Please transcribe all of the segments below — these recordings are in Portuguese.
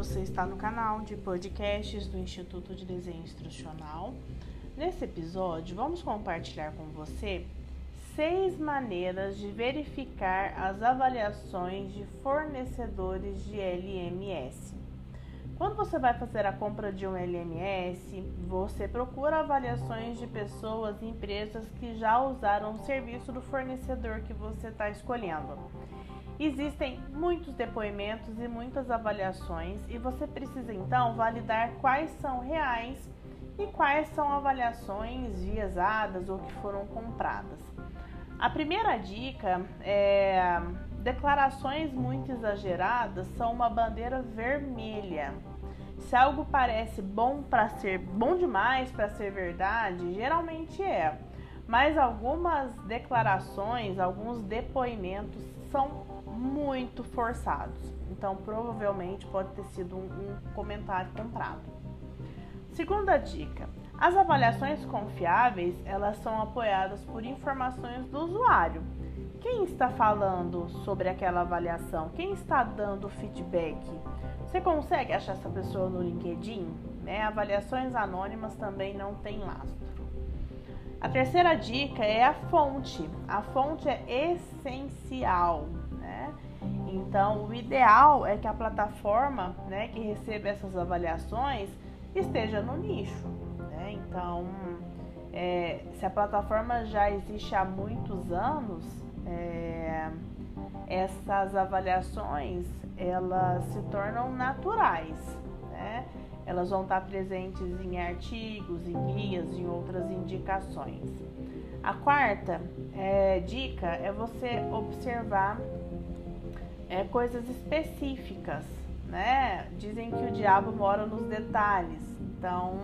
você está no canal de podcasts do Instituto de Desenho Instrucional. Nesse episódio, vamos compartilhar com você seis maneiras de verificar as avaliações de fornecedores de LMS. Quando você vai fazer a compra de um LMS, você procura avaliações de pessoas e empresas que já usaram o serviço do fornecedor que você está escolhendo. Existem muitos depoimentos e muitas avaliações e você precisa então validar quais são reais e quais são avaliações viesadas ou que foram compradas. A primeira dica é declarações muito exageradas são uma bandeira vermelha. Se algo parece bom para ser bom demais para ser verdade, geralmente é. Mas algumas declarações, alguns depoimentos são muito forçados. Então, provavelmente pode ter sido um, um comentário comprado. Segunda dica: as avaliações confiáveis elas são apoiadas por informações do usuário. Quem está falando sobre aquela avaliação? Quem está dando feedback? Você consegue achar essa pessoa no LinkedIn? Né? Avaliações anônimas também não têm lastro. A terceira dica é a fonte. A fonte é essencial. Né? Então, o ideal é que a plataforma né, que recebe essas avaliações esteja no nicho. Né? Então, é, se a plataforma já existe há muitos anos, é, essas avaliações elas se tornam naturais, né? Elas vão estar presentes em artigos, em guias, em outras indicações. A quarta é, dica é você observar é, coisas específicas, né? Dizem que o diabo mora nos detalhes, então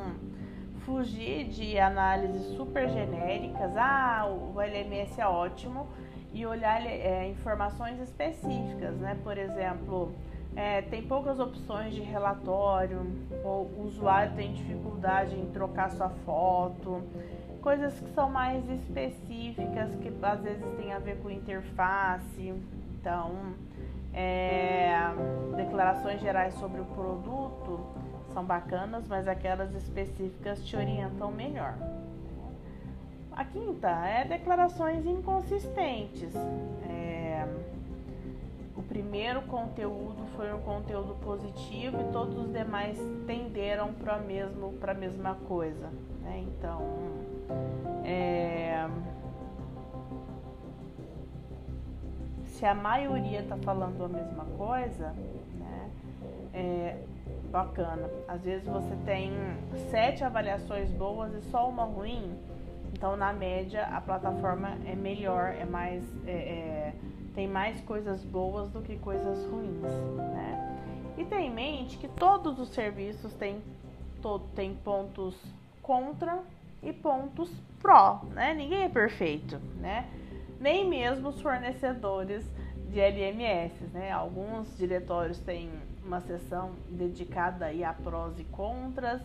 fugir de análises super genéricas. Ah, o LMS é ótimo e olhar é, informações específicas, né? Por exemplo, é, tem poucas opções de relatório, ou o usuário tem dificuldade em trocar sua foto, coisas que são mais específicas, que às vezes tem a ver com interface. Então, é, declarações gerais sobre o produto são bacanas, mas aquelas específicas te orientam melhor. A quinta é declarações inconsistentes. É, o primeiro conteúdo foi um conteúdo positivo e todos os demais tenderam para a mesma coisa. Né? Então, é, se a maioria está falando a mesma coisa, né, é bacana. Às vezes você tem sete avaliações boas e só uma ruim então, na média, a plataforma é melhor, é mais, é, é, tem mais coisas boas do que coisas ruins, né? E tem em mente que todos os serviços têm, têm pontos contra e pontos pró, né? Ninguém é perfeito, né? Nem mesmo os fornecedores de LMS, né? Alguns diretórios têm uma seção dedicada aí a prós e contras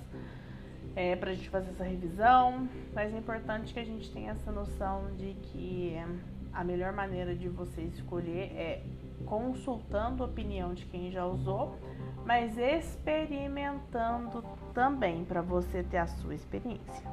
é, para a gente fazer essa revisão, mas é importante que a gente tenha essa noção de que a melhor maneira de você escolher é consultando a opinião de quem já usou, mas experimentando também para você ter a sua experiência.